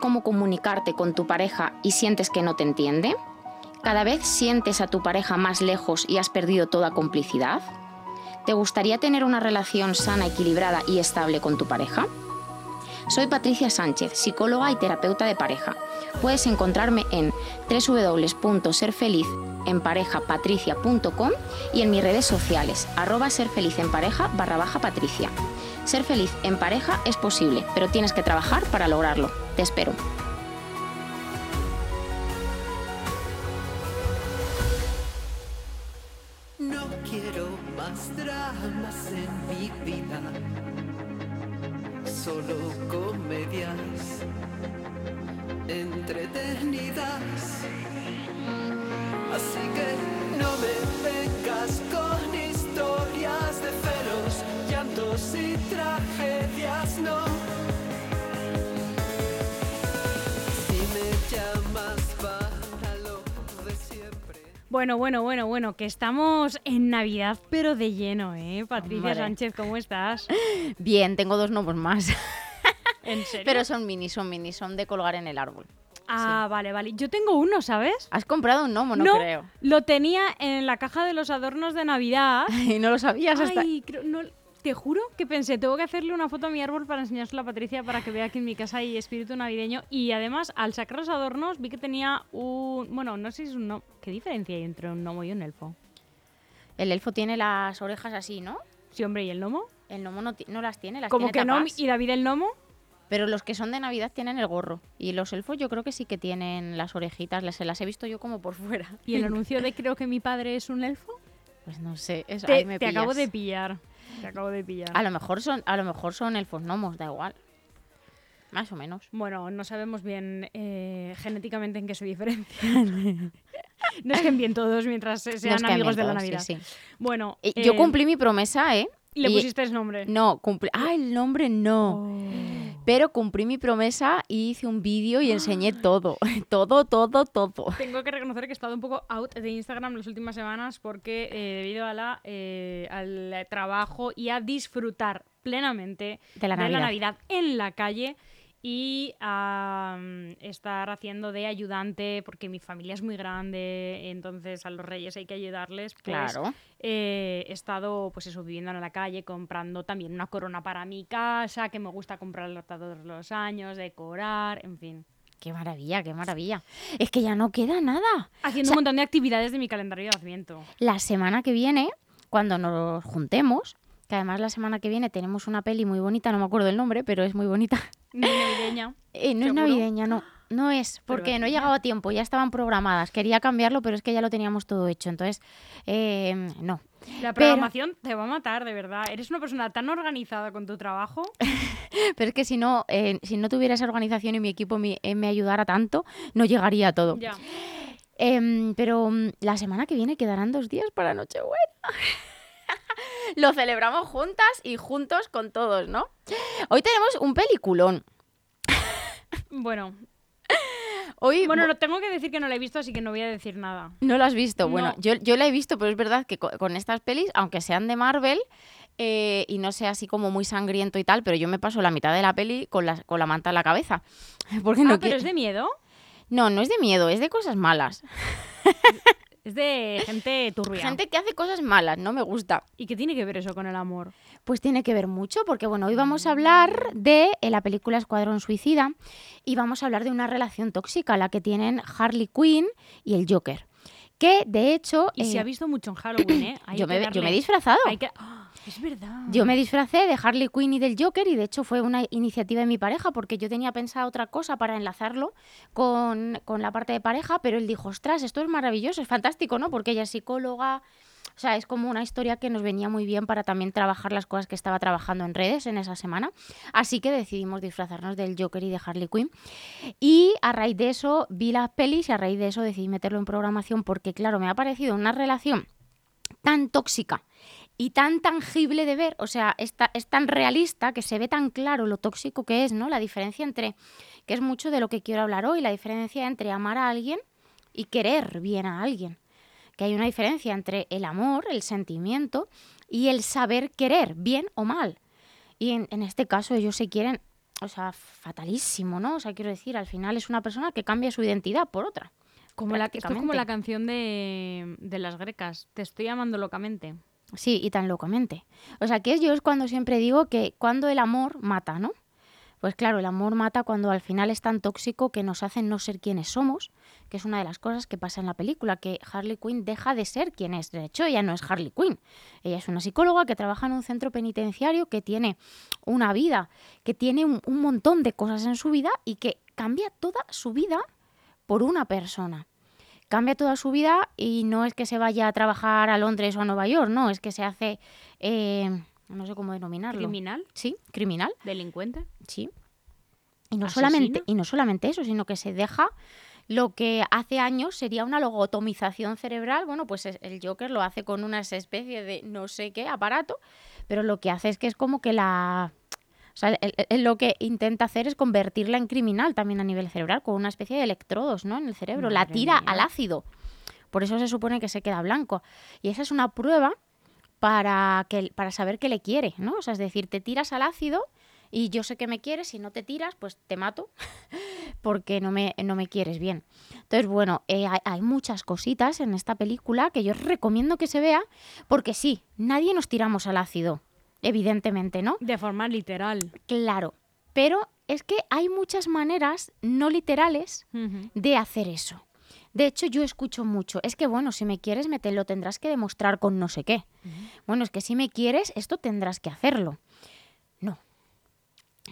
cómo comunicarte con tu pareja y sientes que no te entiende? ¿Cada vez sientes a tu pareja más lejos y has perdido toda complicidad? ¿Te gustaría tener una relación sana, equilibrada y estable con tu pareja? Soy Patricia Sánchez, psicóloga y terapeuta de pareja. Puedes encontrarme en www.serfelizenparejapatricia.com y en mis redes sociales, arroba serfelizenpareja barra baja patricia. Ser feliz en pareja es posible, pero tienes que trabajar para lograrlo. Te espero. No quiero más dramas en mi vida, solo comedias entretenidas. Así que no me vengas con llantos y tragedias, no. Si me llamas para lo de siempre. Bueno, bueno, bueno, bueno, que estamos en Navidad, pero de lleno, ¿eh? Patricia Hombre. Sánchez, ¿cómo estás? Bien, tengo dos gnomos más. ¿En serio? Pero son mini, son mini, son de colgar en el árbol. Ah, vale, vale. Yo tengo uno, ¿sabes? ¿Has comprado un gnomo? No, creo. lo tenía en la caja de los adornos de Navidad. Y no lo sabías hasta... Ay, creo- no- te juro que pensé, tengo que hacerle una foto a mi árbol para enseñársela a Patricia para que vea que en mi casa hay espíritu navideño. Y además, al sacar los adornos, vi que tenía un... Bueno, no sé si es un. ¿Qué diferencia hay entre un gnomo y un elfo? El elfo tiene las orejas así, ¿no? Sí, hombre, ¿y el gnomo? El gnomo no, no las tiene, las Como que no, y David el gnomo. Pero los que son de Navidad tienen el gorro. Y los elfos yo creo que sí que tienen las orejitas. Las, las he visto yo como por fuera. Y el anuncio de creo que mi padre es un elfo. Pues no sé. Eso, Te, ahí me te acabo de pillar. Te acabo de pillar. A lo mejor son, a lo mejor son elfos gnomos, da igual. Más o menos. Bueno, no sabemos bien eh, genéticamente en qué se diferencian. no es que bien todos mientras se- sean amigos de la todos, Navidad. sí, sí. Bueno, Y Yo eh, cumplí mi promesa, ¿eh? Le y- pusiste el nombre. No, cumplí. Ah, el nombre no. Oh. Pero cumplí mi promesa y hice un vídeo y enseñé todo. todo, todo, todo. Tengo que reconocer que he estado un poco out de Instagram las últimas semanas porque eh, debido a la, eh, al trabajo y a disfrutar plenamente De la Navidad. Navidad en la calle y a estar haciendo de ayudante porque mi familia es muy grande, entonces a los reyes hay que ayudarles. Pues, Claro. eh, he estado, pues eso, viviendo en la calle, comprando también una corona para mi casa, que me gusta comprarla todos los años, decorar, en fin. Qué maravilla, qué maravilla. Es que ya no queda nada. Haciendo O sea, un montón de actividades de mi calendario de Adviento. La semana que viene, cuando nos juntemos, que además la semana que viene tenemos una peli muy bonita, no me acuerdo el nombre, pero es muy bonita. Muy navideña. Eh, no es navideña, no. No es, porque no he llegado a tiempo, ya estaban programadas. Quería cambiarlo, pero es que ya lo teníamos todo hecho. Entonces, eh, no. La Pero- programación te va a matar, de verdad. Eres una persona tan organizada con tu trabajo. Pero es que si no, eh, si no tuviera esa organización y mi equipo me, me ayudara tanto, no llegaría a todo. Ya. Em, pero mm, la semana que viene quedarán dos días para Nochebuena. Lo celebramos juntas y juntos con todos, ¿no? Hoy tenemos un peliculón. Bueno, Hoy bueno, lo tengo que decir que no la he visto, así que no voy a decir nada. no lo has visto. Bueno, No. yo, yo la he visto, pero es verdad que co- con, estas pelis, aunque sean de Marvel eh, y no sea así como muy sangriento y tal, pero yo me paso la mitad de la peli con la, con la manta en la cabeza. Porque no ah, pero es de miedo. No, no es de miedo, es de cosas malas. Es de gente turbia. Gente que hace cosas malas, no me gusta. ¿Y qué tiene que ver eso con el amor? Pues tiene que ver mucho, porque bueno, hoy vamos a hablar de eh, la película Escuadrón Suicida y vamos a hablar de una relación tóxica, la que tienen Harley Quinn y el Joker. Que de hecho. Y se eh, ha visto mucho en Halloween, ¿eh? Hay yo, me, yo me he disfrazado. hay que-. Es verdad. Yo me disfracé de Harley Quinn y del Joker y de hecho fue una iniciativa de mi pareja porque yo tenía pensado otra cosa para enlazarlo con, con la parte de pareja, pero él dijo, ostras, esto es maravilloso, es fantástico, ¿no? Porque ella es psicóloga, o sea, es como una historia que nos venía muy bien para también trabajar las cosas que estaba trabajando en redes en esa semana. Así que decidimos disfrazarnos del Joker y de Harley Quinn. Y a raíz de eso vi las pelis y a raíz de eso decidí meterlo en programación porque, claro, me ha parecido una relación tan tóxica y tan tangible de ver, o sea, es, ta- es tan realista que se ve tan claro lo tóxico que es, ¿no? La diferencia entre, que es mucho de lo que quiero hablar hoy, la diferencia entre amar a alguien y querer bien a alguien. Que hay una diferencia entre el amor, el sentimiento, y el saber querer, bien o mal. Y en, en este caso ellos se quieren o sea, fatalísimo, ¿no? O sea, quiero decir, al final es una persona que cambia su identidad por otra. Como la, esto es como la canción de, de las grecas. Te estoy amando locamente. Sí, y tan locamente. O sea, que yo es cuando siempre digo que cuando el amor mata, ¿no? Pues claro, el amor mata cuando al final es tan tóxico que nos hace no ser quienes somos, que es una de las cosas que pasa en la película, que Harley Quinn deja de ser quien es. De hecho, ella no es Harley Quinn. Ella es una psicóloga que trabaja en un centro penitenciario, que tiene una vida, que tiene un, un montón de cosas en su vida y que cambia toda su vida por una persona. Cambia toda su vida y no es que se vaya a trabajar a Londres o a Nueva York, no, es que se hace, eh, no sé cómo denominarlo. Criminal, Sí, criminal, delincuente. sí. Y no, ¿Asesino? solamente, y no solamente eso, sino que se deja lo que hace años sería una logotomización cerebral. Bueno, pues es- el Joker lo hace con una especie de no sé qué aparato, pero lo que hace es que es como que la... Sea, él- él lo que intenta hacer es convertirla en criminal también a nivel cerebral, con una especie de electrodos ¿no? en el cerebro. la tira mía. al ácido. Por eso se supone que se queda blanco. Y esa es una prueba para, que, para saber que le quiere, ¿no? O sea, es decir, te tiras al ácido y yo sé que me quieres, si no te tiras, pues te mato porque no me, no me quieres bien. Entonces, bueno, eh, hay, hay muchas cositas en esta película que yo recomiendo que se vea porque sí, nadie nos tiramos al ácido, evidentemente, ¿no? De forma literal. Claro, pero es que hay muchas maneras no literales de hacer eso. De hecho, yo escucho mucho, es que bueno, si me quieres, me te lo tendrás que demostrar con no sé qué. Bueno, es que si me quieres, esto tendrás que hacerlo.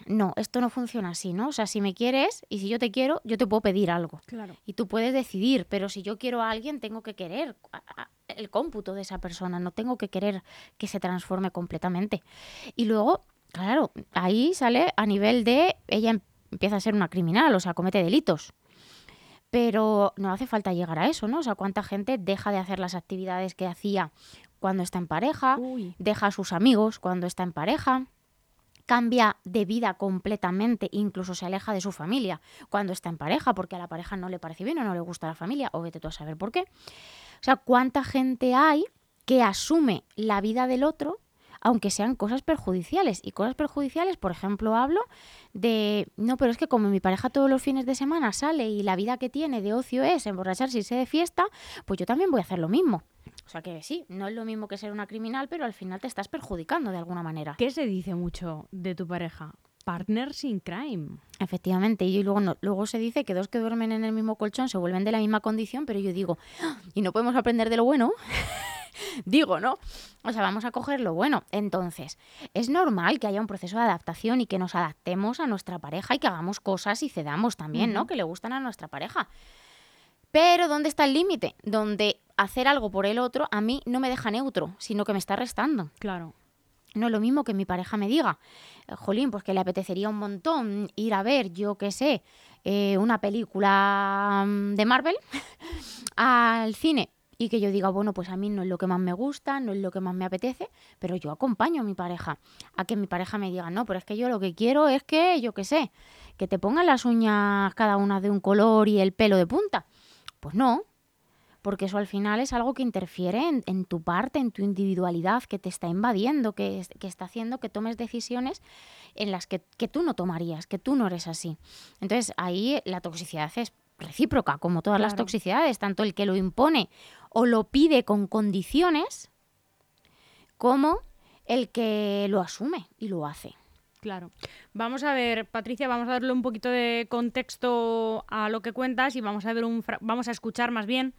No. Esto no funciona así, ¿no? O sea, si me quieres y si yo te quiero, yo te puedo pedir algo. Claro. Y tú puedes decidir, pero si yo quiero a alguien, tengo que querer el cómputo de esa persona, no tengo que querer que se transforme completamente. Y luego, claro, ahí sale a nivel de ella em- empieza a ser una criminal, o sea, comete delitos. Pero no hace falta llegar a eso, ¿no? O sea, cuánta gente deja de hacer las actividades que hacía cuando está en pareja, Uy. deja a sus amigos cuando está en pareja, cambia de vida completamente, incluso se aleja de su familia cuando está en pareja, porque a la pareja no le parece bien o no le gusta la familia, o vete tú a saber por qué. O sea, cuánta gente hay que asume la vida del otro, aunque sean cosas perjudiciales. Y cosas perjudiciales, por ejemplo, hablo de, no, pero es que como mi pareja todos los fines de semana sale y la vida que tiene de ocio es emborracharse y irse de fiesta, pues yo también voy a hacer lo mismo. O sea que sí, no es lo mismo que ser una criminal, pero al final te estás perjudicando de alguna manera. ¿Qué se dice mucho de tu pareja? Partners in crime. Efectivamente, y luego, no- luego se dice que dos que duermen en el mismo colchón se vuelven de la misma condición, pero yo digo, "Ah, ¿y no podemos aprender de lo bueno? digo, ¿no? O sea, vamos a coger lo bueno. Entonces, es normal que haya un proceso de adaptación y que nos adaptemos a nuestra pareja y que hagamos cosas y cedamos también, ¿no? Que le gustan a nuestra pareja. Pero ¿dónde está el límite? Donde hacer algo por el otro a mí no me deja neutro, sino que me está restando. Claro. No es lo mismo que mi pareja me diga, eh, jolín, pues que le apetecería un montón ir a ver, yo qué sé, eh, una película mm, de Marvel al cine. Y que yo diga, bueno, pues a mí no es lo que más me gusta, no es lo que más me apetece, pero yo acompaño a mi pareja. A que mi pareja me diga, no, pero es que yo lo que quiero es que, yo qué sé, que te pongan las uñas cada una de un color y el pelo de punta. Pues no, porque eso al final es algo que interfiere en, en tu parte, en tu individualidad, que te está invadiendo, que, que está haciendo que tomes decisiones en las que, que tú no tomarías, que tú no eres así. Entonces ahí la toxicidad es recíproca, como todas las toxicidades, tanto el que lo impone o lo pide con condiciones, como el que lo asume y lo hace. Claro. Vamos a ver, Patricia, vamos a darle un poquito de contexto a lo que cuentas y vamos a ver un fra- vamos a escuchar más bien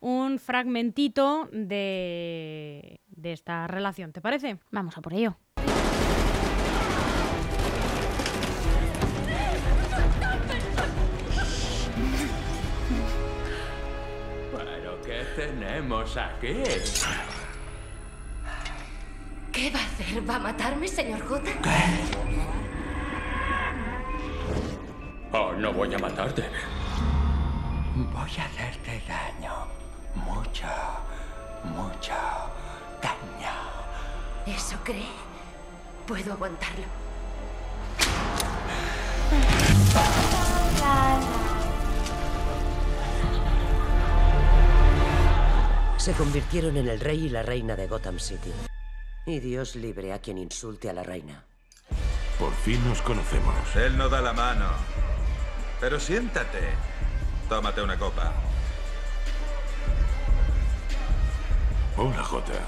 un fragmentito de, de esta relación, ¿te parece? Vamos a por ello. ¿Pero qué tenemos aquí? ¿Qué va a hacer? ¿Va a matarme, señor J? Oh, no voy a matarte. Voy a hacerte daño. Mucho, mucho daño. ¿Eso cree? Puedo aguantarlo. Se convirtieron en el rey y la reina de Gotham City. Y Dios libre a quien insulte a la reina. Por fin nos conocemos. Él no da la mano. Pero siéntate. Tómate una copa. Hola, Jota.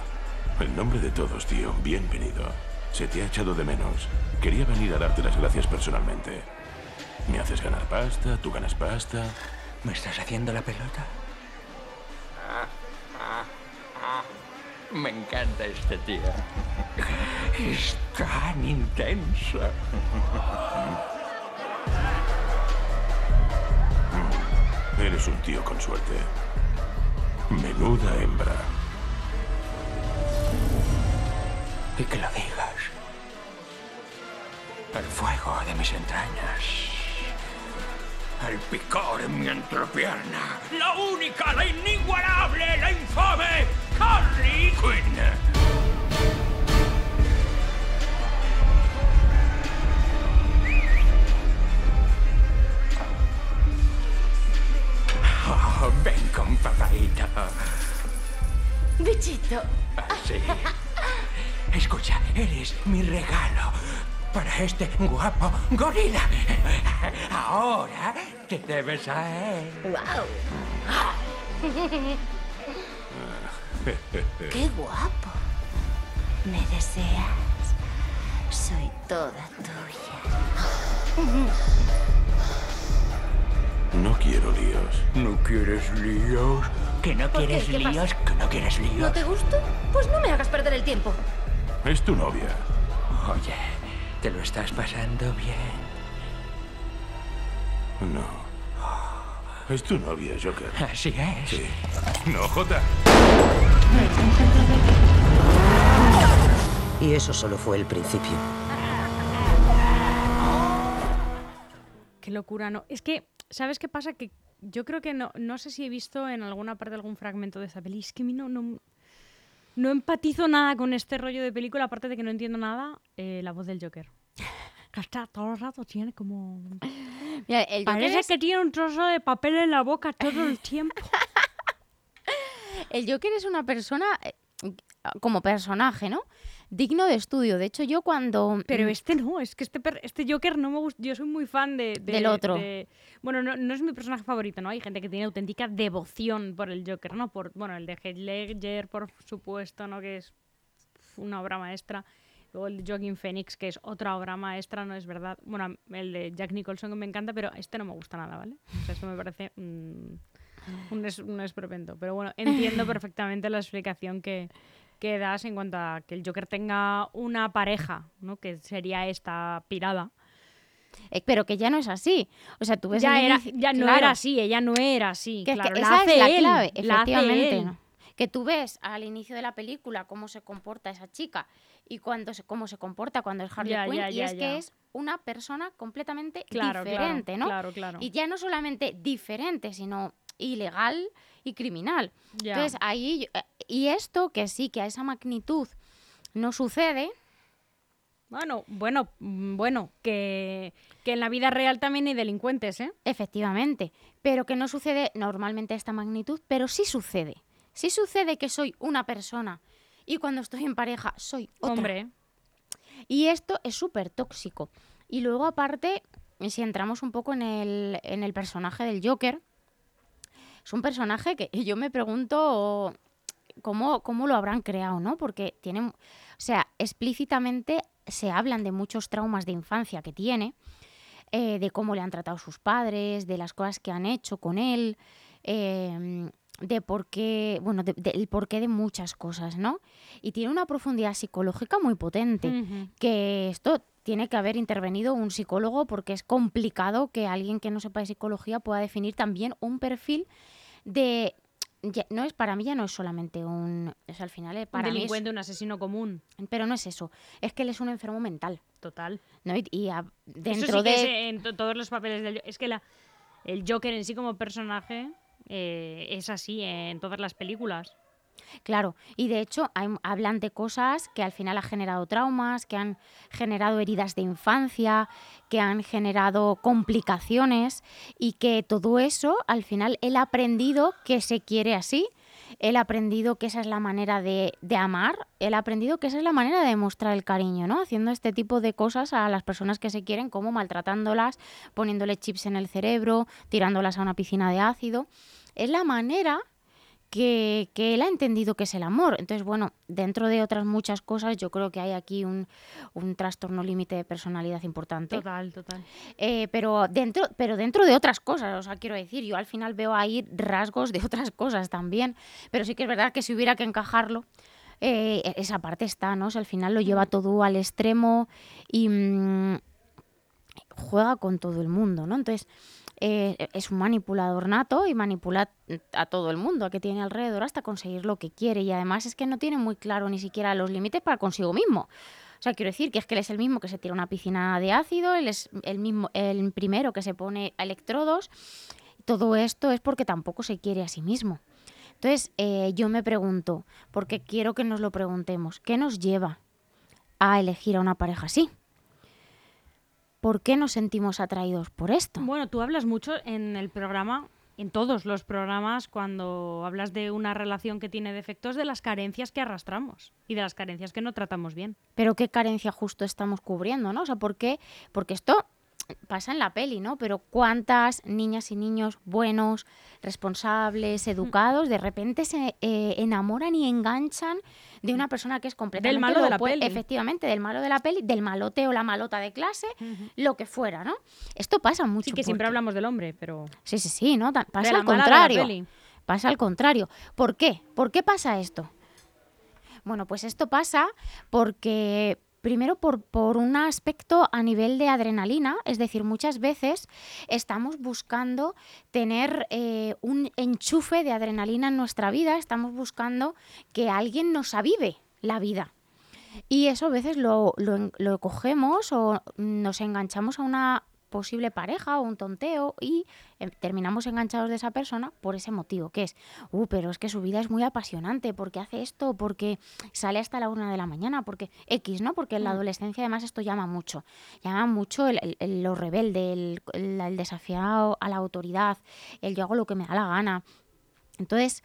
En nombre de todos, tío, bienvenido. Se te ha echado de menos. Quería venir a darte las gracias personalmente. Me haces ganar pasta, tú ganas pasta. ¿Me estás haciendo la pelota? Me encanta este tío. Es tan intenso. Eres un tío con suerte. Menuda hembra. Y que lo digas. El fuego de mis entrañas. El picor en mi entrepierna. La única, la inigualable, la infame Harley Quinn. Oh, ven con papadito. Bichito. Sí. Escucha, eres mi regalo para este guapo gorila. Ahora te debes a él. Wow. Qué guapo. ¿Me deseas? Soy toda tuya. No quiero líos. ¿No quieres líos? ¿Que no quieres líos? ¿Que no quieres líos? ¿No te gusto? Pues no me hagas perder el tiempo. Es tu novia. Oye, ¿te lo estás pasando bien? No. Es tu novia, Joker. Así es. Sí. No, Jota. Y eso solo fue el principio. Qué locura, ¿no? Es que, ¿sabes qué pasa? Que yo creo que no, no sé si he visto en alguna parte algún fragmento de esa peli. Es que a mí no, no, no empatizo nada con este rollo de película, aparte de que no entiendo nada, eh, la voz del Joker. Que está todo el rato tiene como... Mira, el Joker Parece es- que tiene un trozo de papel en la boca todo el tiempo. El Joker es una persona, eh, como personaje, ¿no? Digno de estudio. De hecho, yo cuando... Pero mm, este no, es que este, per- este Joker no me gusta. Yo soy muy fan de, de- Del otro. de- bueno, no, no es mi personaje favorito, ¿no? Hay gente que tiene auténtica devoción por el Joker, ¿no? Por, bueno, el de Heath Ledger, por supuesto, ¿no? Que es una obra maestra. Luego el de Joaquin Phoenix, que es otra obra maestra, no es verdad. Bueno, el de Jack Nicholson que me encanta, pero este no me gusta nada, ¿vale? O sea, esto me parece un, es, un esperpento. Pero bueno, entiendo perfectamente la explicación que, que das en cuanto a que el Joker tenga una pareja, ¿no? Que sería esta pirada. eh, pero que ya no es así. O sea, tú ves Ya, era, ya no era así, ella no era así. que es que claro, esa la es la él, clave, efectivamente. Que tú ves al inicio de la película cómo se comporta esa chica y cuando se, cómo se comporta cuando es Harley Quinn y es que es una persona completamente Claro, claro, diferente, ¿no? claro, claro. Y ya no solamente diferente, sino ilegal y criminal. Entonces, ahí eh, y esto que sí que a esa magnitud no sucede, Bueno, bueno, mm, bueno, que, que en la vida real también hay delincuentes, ¿eh? efectivamente, pero que no sucede normalmente a esta magnitud, pero sí sucede. Sí sucede que soy una persona y cuando estoy en pareja soy otra. Hombre, Y esto es súper tóxico. Y luego, aparte, si entramos un poco en el, en el personaje del Joker, es un personaje que yo me pregunto cómo, cómo lo habrán creado, ¿no? Porque tienen, o sea, explícitamente se hablan de muchos traumas de infancia que tiene, eh, de cómo le han tratado sus padres, de las cosas que han hecho con él, eh, de por qué, bueno, de- del porqué de muchas cosas, ¿no? Y tiene una profundidad psicológica muy potente que esto tiene que haber intervenido un psicólogo porque es complicado que alguien que no sepa de psicología pueda definir también un perfil de ya- no es para mí ya no es solamente un es al final eh, un para mí es- delincuente, un asesino común, pero no es eso es que él es un enfermo mental total. ¿no? y, y a- Eso dentro que de es en to- todos los papeles del... Es que la, el Joker en sí como personaje eh, es así en todas las películas. Claro, y de hecho hay- hablan de cosas que al final han generado traumas, que han generado heridas de infancia, que han generado complicaciones y que todo eso al final él ha aprendido que se quiere así él ha aprendido que esa es la manera de, de amar, él ha aprendido que esa es la manera de mostrar el cariño, ¿no? Haciendo este tipo de cosas a las personas que se quieren, como maltratándolas, poniéndole chips en el cerebro, tirándolas a una piscina de ácido. Es la manera que, que él ha entendido que es el amor. Entonces, bueno, dentro de otras muchas cosas, yo creo que hay aquí un, un trastorno límite de personalidad importante. Total, total. Eh, pero dentro pero dentro de otras cosas, o sea, quiero decir, yo al final veo ahí rasgos de otras cosas también, pero sí que es verdad que si hubiera que encajarlo, eh, esa parte está, ¿no? O sea, al final lo lleva todo al extremo y mm, juega con todo el mundo, ¿no? Entonces, eh, es un manipulador nato y manipula a todo el mundo que tiene alrededor hasta conseguir lo que quiere y además es que no tiene muy claro ni siquiera los límites para consigo mismo. O sea, quiero decir que es que él es el mismo que se tira a una piscina de ácido, él es el mismo, el primero que se pone electrodos. Todo esto es porque tampoco se quiere a sí mismo. Entonces, eh, yo me pregunto, porque quiero que nos lo preguntemos, ¿qué nos lleva a elegir a una pareja así? ¿Por qué nos sentimos atraídos por esto? Bueno, tú hablas mucho en el programa, en todos los programas, cuando hablas de una relación que tiene defectos, de las carencias que arrastramos y de las carencias que no tratamos bien. Pero qué carencia justo estamos cubriendo, ¿no? O sea, ¿por qué? Porque esto pasa en la peli, ¿no? Pero cuántas niñas y niños buenos, responsables, educados, de repente se eh, enamoran y enganchan de una persona que es completamente malo lo de la peli. Efectivamente, del malo de la peli, del malote o la malota de clase, lo que fuera, ¿no? Esto pasa mucho. Sí, que siempre porque- hablamos del hombre, pero... Sí, sí, sí, ¿no? Pasa al contrario. Pasa al contrario. ¿Por qué? ¿Por qué pasa esto? Bueno, pues esto pasa porque primero por, por un aspecto a nivel de adrenalina, es decir, muchas veces estamos buscando tener eh, un enchufe de adrenalina en nuestra vida, estamos buscando que alguien nos avive la vida. Y eso a veces lo, lo lo cogemos o nos enganchamos a una posible pareja o un tonteo y eh, terminamos enganchados de esa persona por ese motivo, que es, uh, pero es que su vida es muy apasionante, porque hace esto, porque sale hasta la una de la mañana, porque X, ¿no? Porque en la adolescencia además esto llama mucho, llama mucho el, el- el- lo rebelde, el, el, el desafiado a la autoridad, el yo hago lo que me da la gana. Entonces,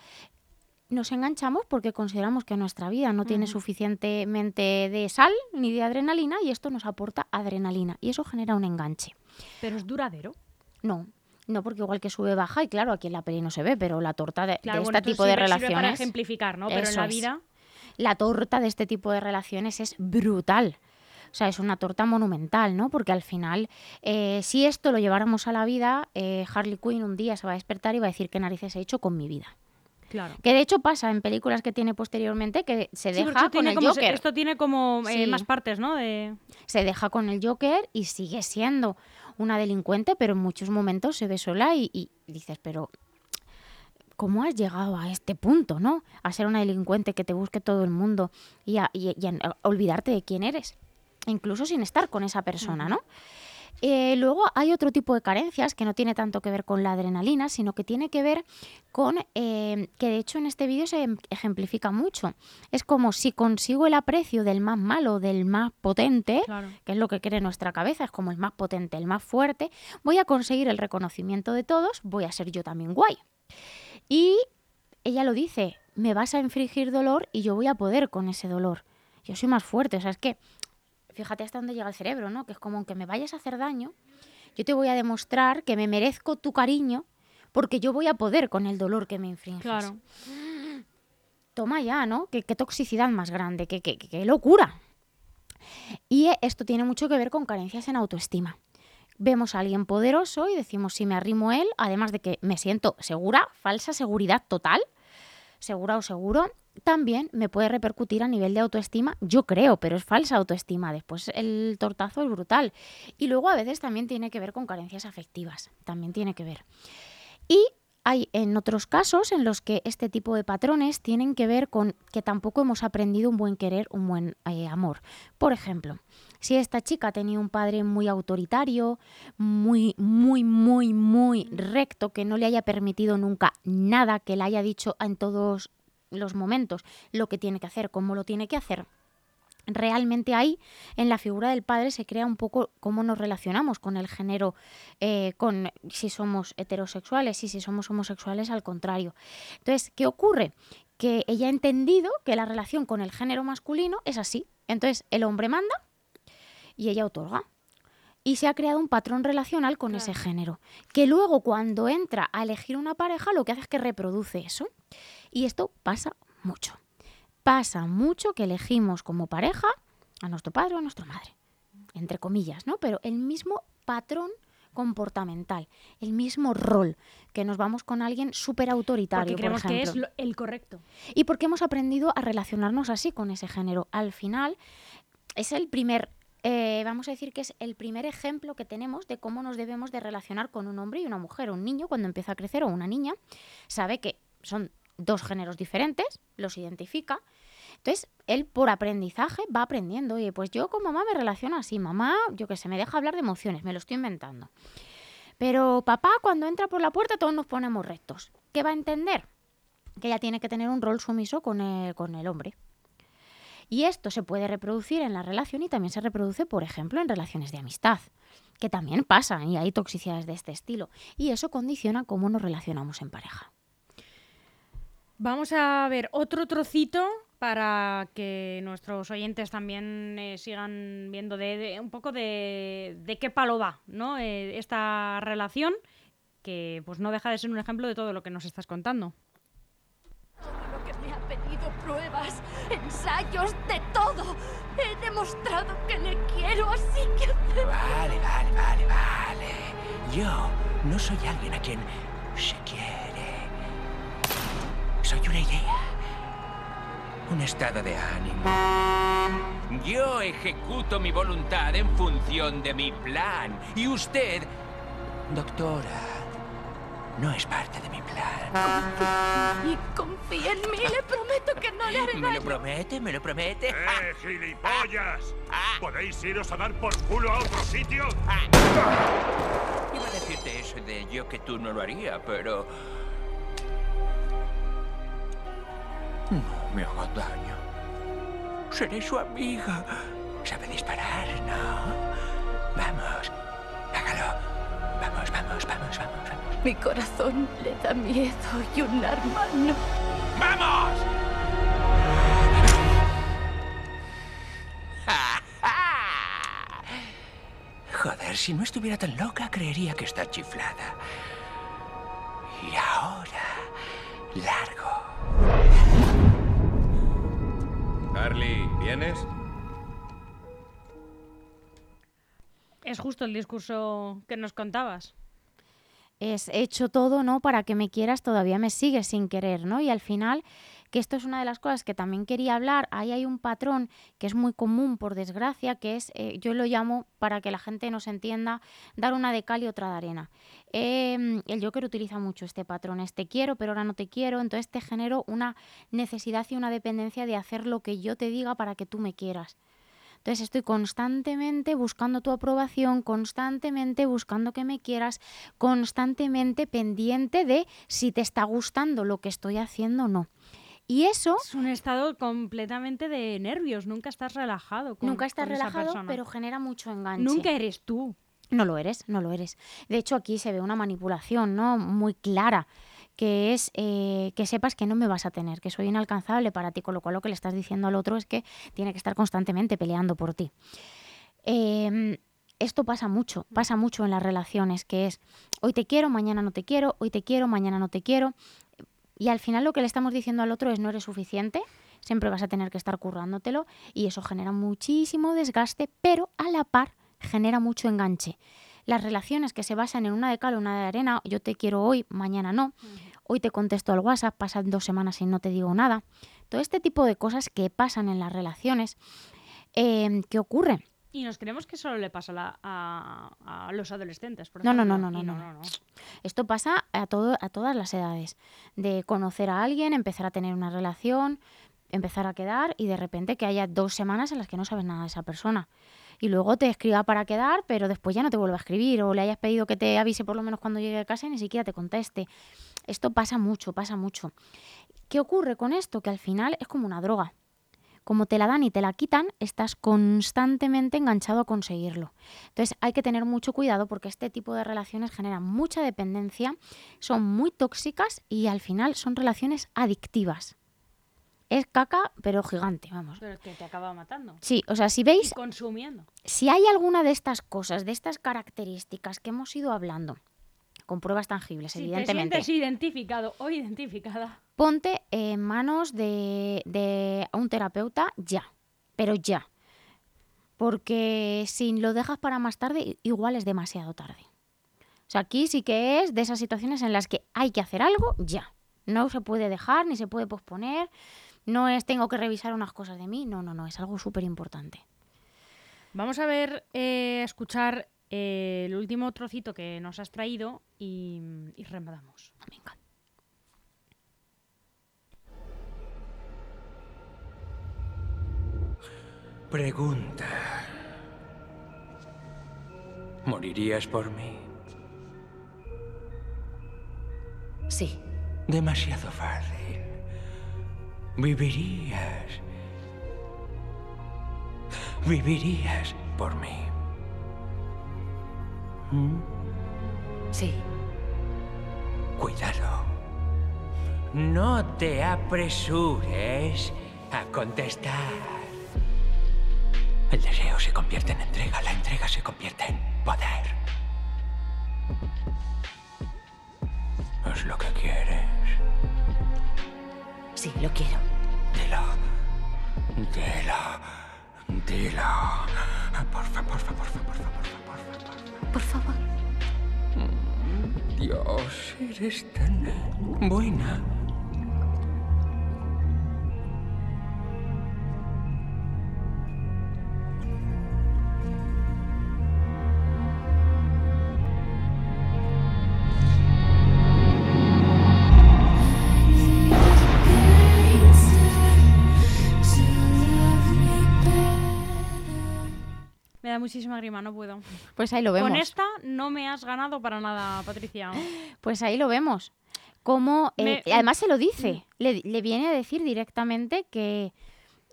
nos enganchamos porque consideramos que nuestra vida no tiene suficientemente de sal ni de adrenalina y esto nos aporta adrenalina y eso genera un enganche. Pero es duradero. No, no porque igual que sube baja y claro, aquí en la peli no se ve, pero la torta de, Claro, de bueno, este tipo de relaciones... para ejemplificar, ¿no? Pero en la es. vida... La torta de este tipo de relaciones es brutal. O sea, es una torta monumental, ¿no? Porque al final, eh, si esto lo lleváramos a la vida, eh, Harley Quinn un día se va a despertar y va a decir qué narices he hecho con mi vida. Claro. Que de hecho pasa en películas que tiene posteriormente que se Sí, deja esto con tiene el como se- Joker. esto tiene como eh, más partes, ¿no? De... Se deja con el Joker y sigue siendo una delincuente, pero en muchos momentos se ve sola y, y dices, pero ¿cómo has llegado a este punto, no? A ser una delincuente que te busque todo el mundo y a, y- y a olvidarte de quién eres, incluso sin estar con esa persona, ¿no? Eh, luego hay otro tipo de carencias que no tiene tanto que ver con la adrenalina, sino que tiene que ver con, eh, que de hecho en este vídeo se em- ejemplifica mucho. Es como si consigo el aprecio del más malo, del más potente, Claro. que es lo que cree nuestra cabeza, es como el más potente, el más fuerte, voy a conseguir el reconocimiento de todos, voy a ser yo también guay. Y ella lo dice, me vas a infligir dolor y yo voy a poder con ese dolor. Yo soy más fuerte, o sea, es que fíjate hasta dónde llega el cerebro, ¿no? Que es como aunque me vayas a hacer daño, yo te voy a demostrar que me merezco tu cariño porque yo voy a poder con el dolor que me infringes. Claro. Toma ya, ¿no? Qué, qué toxicidad más grande, qué, qué- qué locura. Y esto tiene mucho que ver con carencias en autoestima. Vemos a alguien poderoso y decimos, si me arrimo a él, además de que me siento segura, falsa seguridad total, segura o seguro, también me puede repercutir a nivel de autoestima, yo creo, pero es falsa autoestima. Después el tortazo es brutal. Y luego a veces también tiene que ver con carencias afectivas, también tiene que ver. Y hay en otros casos en los que este tipo de patrones tienen que ver con que tampoco hemos aprendido un buen querer, un buen eh, amor. Por ejemplo, si esta chica tenía un padre muy autoritario, muy, muy, muy, muy recto, que no le haya permitido nunca nada, que le haya dicho en todos los momentos lo que tiene que hacer, cómo lo tiene que hacer, realmente ahí en la figura del padre se crea un poco cómo nos relacionamos con el género, eh, con si somos heterosexuales y si somos homosexuales al contrario. Entonces, ¿qué ocurre? Que ella ha entendido que la relación con el género masculino es así. Entonces, el hombre manda y ella otorga. Y se ha creado un patrón relacional con ese género, que luego cuando entra a elegir una pareja lo que hace es que reproduce eso. Y esto pasa mucho pasa mucho que elegimos como pareja a nuestro padre o a nuestra madre, entre comillas, ¿no? Pero el mismo patrón comportamental, el mismo rol, que nos vamos con alguien súper autoritario. Porque creemos por que es lo- el correcto. Y porque hemos aprendido a relacionarnos así con ese género. Al final, es el primer, eh, vamos a decir que es el primer ejemplo que tenemos de cómo nos debemos de relacionar con un hombre y una mujer. Un niño cuando empieza a crecer o una niña sabe que son dos géneros diferentes, los identifica. Entonces, él por aprendizaje va aprendiendo. Oye, pues yo con mamá me relaciono así. Mamá, yo que sé, me deja hablar de emociones, me lo estoy inventando. Pero papá, cuando entra por la puerta, todos nos ponemos rectos. ¿Qué va a entender? Que ella tiene que tener un rol sumiso con el, con el hombre. Y esto se puede reproducir en la relación y también se reproduce, por ejemplo, en relaciones de amistad, que también pasa y hay toxicidades de este estilo. Y eso condiciona cómo nos relacionamos en pareja. Vamos a ver otro trocito para que nuestros oyentes también eh, sigan viendo de, de- un poco de, de qué palo va, ¿no? Eh, esta relación que pues no deja de ser un ejemplo de todo lo que nos estás contando. Lo que me ha pedido pruebas, ensayos, de todo. He demostrado que le quiero, así que... Vale, vale, vale, vale. Yo no soy alguien a quien se quiere. Soy una idea. Un estado de ánimo. Yo ejecuto mi voluntad en función de mi plan. Y usted, doctora, no es parte de mi plan. Y confía en mí, le prometo que no le haré ¿Me lo daño. promete? ¿Me lo promete? ¡Eh, gilipollas! ¿Podéis iros a dar por culo a otro sitio? Iba a decirte eso de yo que tú no lo haría, pero... No me haga daño. Seré su amiga. Sabe disparar, ¿no? Vamos, hágalo. Vamos, vamos, vamos, vamos, vamos. Mi corazón le da miedo y un arma no. ¡Vamos! Joder, si no estuviera tan loca, creería que está chiflada. Y ahora, largo. ¿Vienes? Es justo el discurso que nos contabas. es he hecho todo, ¿no? Para que me quieras, todavía me sigues sin querer, ¿no? Y al final, que esto es una de las cosas que también quería hablar, ahí hay un patrón que es muy común, por desgracia, que es, eh, yo lo llamo, para que la gente nos entienda, dar una de cal y otra de arena. Eh, el Joker utiliza mucho este patrón, es te quiero, pero ahora no te quiero, entonces te genero una necesidad y una dependencia de hacer lo que yo te diga para que tú me quieras. Entonces estoy constantemente buscando tu aprobación, constantemente buscando que me quieras, constantemente pendiente de si te está gustando lo que estoy haciendo o no. Y eso Es un estado completamente de nervios, nunca estás relajado. Con, nunca estás con relajado, pero genera mucho enganche. Nunca eres tú. No lo eres, no lo eres. De hecho, aquí se ve una manipulación ¿no? muy clara, que es eh, que sepas que no me vas a tener, que soy inalcanzable para ti, con lo cual lo que le estás diciendo al otro es que tiene que estar constantemente peleando por ti. Em, esto pasa mucho, pasa mucho en las relaciones, que es hoy te quiero, mañana no te quiero, hoy te quiero, mañana no te quiero. Y al final lo que le estamos diciendo al otro es no eres suficiente, siempre vas a tener que estar currándotelo y eso genera muchísimo desgaste, pero a la par genera mucho enganche. Las relaciones que se basan en una de cal, una de arena, yo te quiero hoy, mañana no, hoy te contesto al WhatsApp, pasan dos semanas y no te digo nada. Todo este tipo de cosas que pasan en las relaciones, eh, ¿qué ocurre? Y nos creemos que solo le pasa a, la- a- a los adolescentes. Por No, no, ejemplo, no, no, y no, no. Esto pasa a, todo, a todas las edades, de conocer a alguien, empezar a tener una relación, empezar a quedar y de repente que haya dos semanas en las que no sabes nada de esa persona. Y luego te escriba para quedar, pero después ya no te vuelve a escribir o le hayas pedido que te avise por lo menos cuando llegue a casa y ni siquiera te conteste. Esto pasa mucho, pasa mucho. ¿Qué ocurre con esto? Que al final es como una droga. Como te la dan y te la quitan, estás constantemente enganchado a conseguirlo. Entonces hay que tener mucho cuidado porque este tipo de relaciones generan mucha dependencia, son muy tóxicas y al final son relaciones adictivas. Es caca, pero gigante, vamos. Pero que te acaba matando. Sí, o sea, si Y veis, consumiendo. si hay alguna de estas cosas, de estas características que hemos ido hablando, con pruebas tangibles, Si te evidentemente, sientes identificado o identificada, ponte en manos de, de un terapeuta ya, pero ya. Porque si lo dejas para más tarde, igual es demasiado tarde. O sea, aquí sí que es de esas situaciones en las que hay que hacer algo ya. No se puede dejar ni se puede posponer. No es tengo que revisar unas cosas de mí. No, no, no, es algo súper importante. vamos a ver, eh, escuchar eh, el último trocito que nos has traído y, y rematamos. Venga. Pregunta. ¿Morirías por mí? Sí, Demasiado fácil. Vivirías. Vivirías por mí. ¿Mm? sí. Cuidado. No te apresures a contestar. El deseo se convierte en entrega, la entrega se convierte en poder. ¿Es lo que quieres? Sí, lo quiero. Dilo. Dilo. Dilo. Porfa, porfa, porfa, porfa. Por favor. Dios, eres tan buena. Muchísima grima, no puedo. Pues ahí lo vemos. Con esta no me has ganado para nada, Patricia. Pues ahí lo vemos. Como, eh, Me- además se lo dice, le, le viene a decir directamente que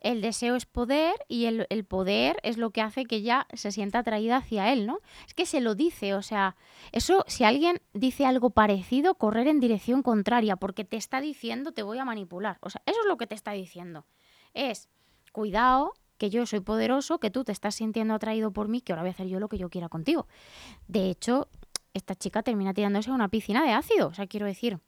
el deseo es poder y el, el poder es lo que hace que ella se sienta atraída hacia él, ¿no? Es que se lo dice, o sea, eso, si alguien dice algo parecido, correr en dirección contraria, porque te está diciendo te voy a manipular. O sea, eso es lo que te está diciendo. Es, cuidado, que yo soy poderoso, que tú te estás sintiendo atraído por mí, que ahora voy a hacer yo lo que yo quiera contigo. De hecho, esta chica termina tirándose a una piscina de ácido, o sea, quiero decir.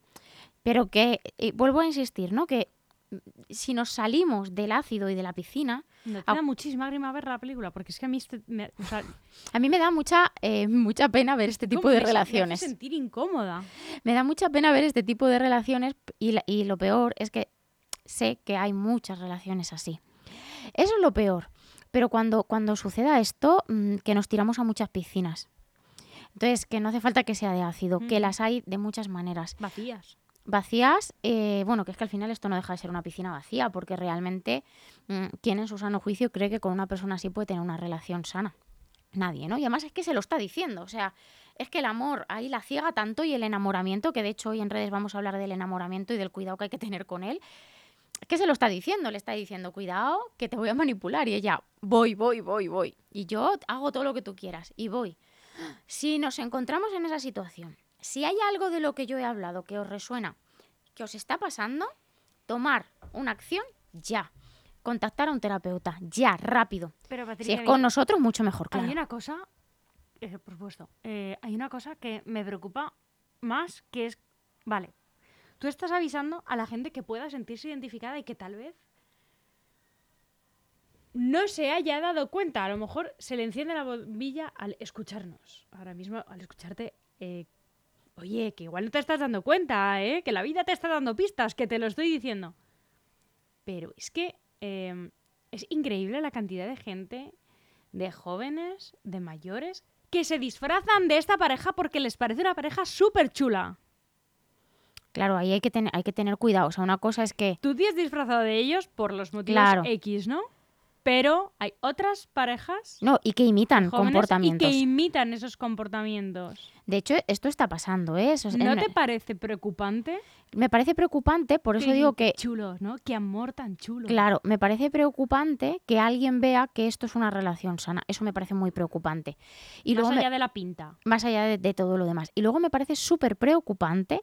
Pero que, eh, vuelvo a insistir, ¿no? Que mm, si nos salimos del ácido y de la piscina, Me da muchísima grima ver la película, porque es que a mí este- me, o sea, a mí me da mucha, eh, mucha pena ver este tipo ¿cómo de me hace- me hace relaciones. sentir incómoda. Me da mucha pena ver este tipo de relaciones y, la- y lo peor es que sé que hay muchas relaciones así. Eso es lo peor. Pero cuando, cuando suceda esto, mm, que nos tiramos a muchas piscinas. Entonces, que no hace falta que sea de ácido, que Mm. las hay de muchas maneras. Vacías. Vacías, eh, bueno, que es que al final esto no deja de ser una piscina vacía, porque realmente, mm, ¿quién en su sano juicio cree que con una persona así puede tener una relación sana? Nadie, ¿no? Y además es que se lo está diciendo, o sea, es que el amor ahí la ciega tanto y el enamoramiento, que de hecho hoy en redes vamos a hablar del enamoramiento y del cuidado que hay que tener con él, que se lo está diciendo, le está diciendo, cuidado, que te voy a manipular. Y ella, voy, voy, voy, voy. Y yo hago todo lo que tú quieras y voy. Si nos encontramos en esa situación, si hay algo de lo que yo he hablado que os resuena, que os está pasando, tomar una acción ya. Contactar a un terapeuta ya, rápido. Pero Si Patricia, es con nosotros, mucho mejor, hay claro. una cosa, eh, por supuesto, eh, hay una cosa que me preocupa más, que es, vale, tú estás avisando a la gente que pueda sentirse identificada y que tal vez no se haya dado cuenta. A lo mejor se le enciende la bombilla al escucharnos. Ahora mismo, al escucharte, eh, oye, que igual no te estás dando cuenta, ¿eh? que la vida te está dando pistas, que te lo estoy diciendo. Pero es que eh, es increíble la cantidad de gente, de jóvenes, de mayores, que se disfrazan de esta pareja porque les parece una pareja súper chula. Claro, ahí hay que, tener, hay que tener cuidado. O sea, una cosa es que Tú te has disfrazado de ellos por los motivos Claro. X, ¿no? Pero hay otras parejas No, y que imitan comportamientos. y que imitan esos comportamientos. De hecho, esto está pasando, ¿eh? Eso es- ¿No en- te parece preocupante? Me parece preocupante, por eso digo que chulo, ¿no? Qué amor tan chulo. Claro, me parece preocupante que alguien vea que esto es una relación sana. Eso me parece muy preocupante. Y Más luego me- allá de la pinta. más allá de, de todo lo demás. Y luego me parece súper preocupante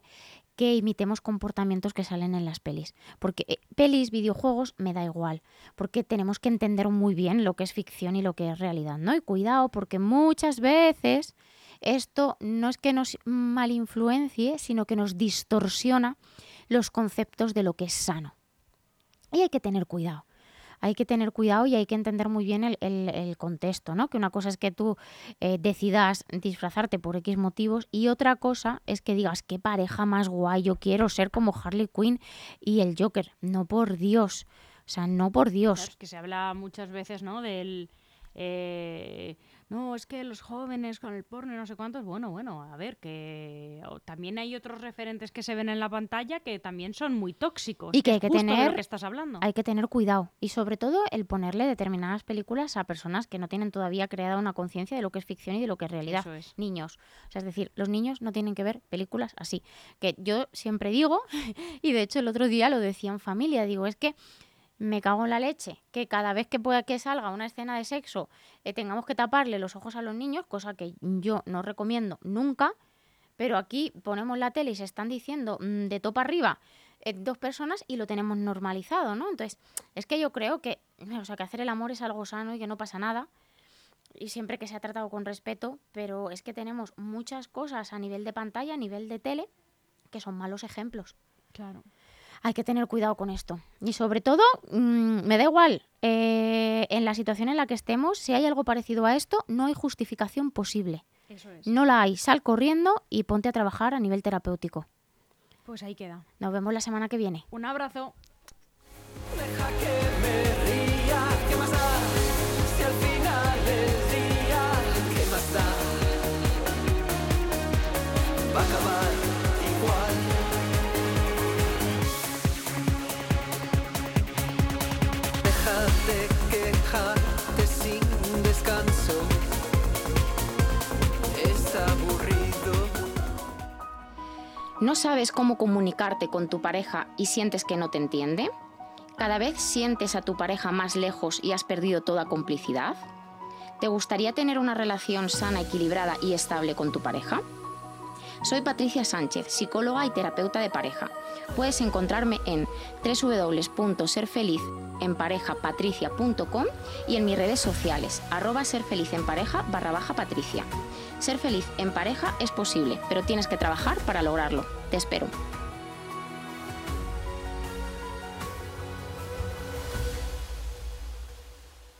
que imitemos comportamientos que salen en las pelis. Porque eh, pelis, videojuegos, me da igual. Porque tenemos que entender muy bien lo que es ficción y lo que es realidad, ¿no? Y cuidado, porque muchas veces esto no es que nos malinfluencie, sino que nos distorsiona los conceptos de lo que es sano. Y hay que tener cuidado. Hay que tener cuidado y hay que entender muy bien el, el- el contexto, ¿no? Que una cosa es que tú eh, decidas disfrazarte por X motivos y otra cosa es que digas, qué pareja más guay, yo quiero ser como Harley Quinn y el Joker. No por Dios. O sea, no por Dios. Claro, es que se habla muchas veces, ¿no? Del. eh, no, es que los jóvenes con el porno y no sé cuántos. Bueno, bueno, a ver, que también hay otros referentes que se ven en la pantalla que también son muy tóxicos. Y que hay que lo tener- que estás hablando. Hay que tener cuidado y sobre todo el ponerle determinadas películas a personas que no tienen todavía creada una conciencia de lo que es ficción y de lo que es realidad. Eso es. Niños. O sea, es decir, los niños no tienen que ver películas así. Que yo siempre digo, y de hecho el otro día lo decía en familia, digo, es que me cago en la leche, que cada vez que pueda que salga una escena de sexo eh, tengamos que taparle los ojos a los niños, cosa que yo no recomiendo nunca, pero aquí ponemos la tele y se están diciendo mm, de topa arriba eh, dos personas y lo tenemos normalizado, ¿no? Entonces, es que yo creo que, o sea, que hacer el amor es algo sano y que no pasa nada, y siempre que se ha tratado con respeto, pero es que tenemos muchas cosas a nivel de pantalla, a nivel de tele, que son malos ejemplos. Claro. Hay que tener cuidado con esto. Y sobre todo, mm, me da igual, eh, en la situación en la que estemos, si hay algo parecido a esto, no hay justificación posible. Eso es. No la hay. Sal corriendo y ponte a trabajar a nivel terapéutico. Pues ahí queda. Nos vemos la semana que viene. Un abrazo. Deja que me ¿No sabes cómo comunicarte con tu pareja y sientes que no te entiende? ¿Cada vez sientes a tu pareja más lejos y has perdido toda complicidad? ¿Te gustaría tener una relación sana, equilibrada y estable con tu pareja? Soy Patricia Sánchez, psicóloga y terapeuta de pareja. Puedes encontrarme en www.serfelizenparejapatricia.com y en mis redes sociales, arroba serfelizenpareja barra baja patricia. Ser feliz en pareja es posible, pero tienes que trabajar para lograrlo. Te espero.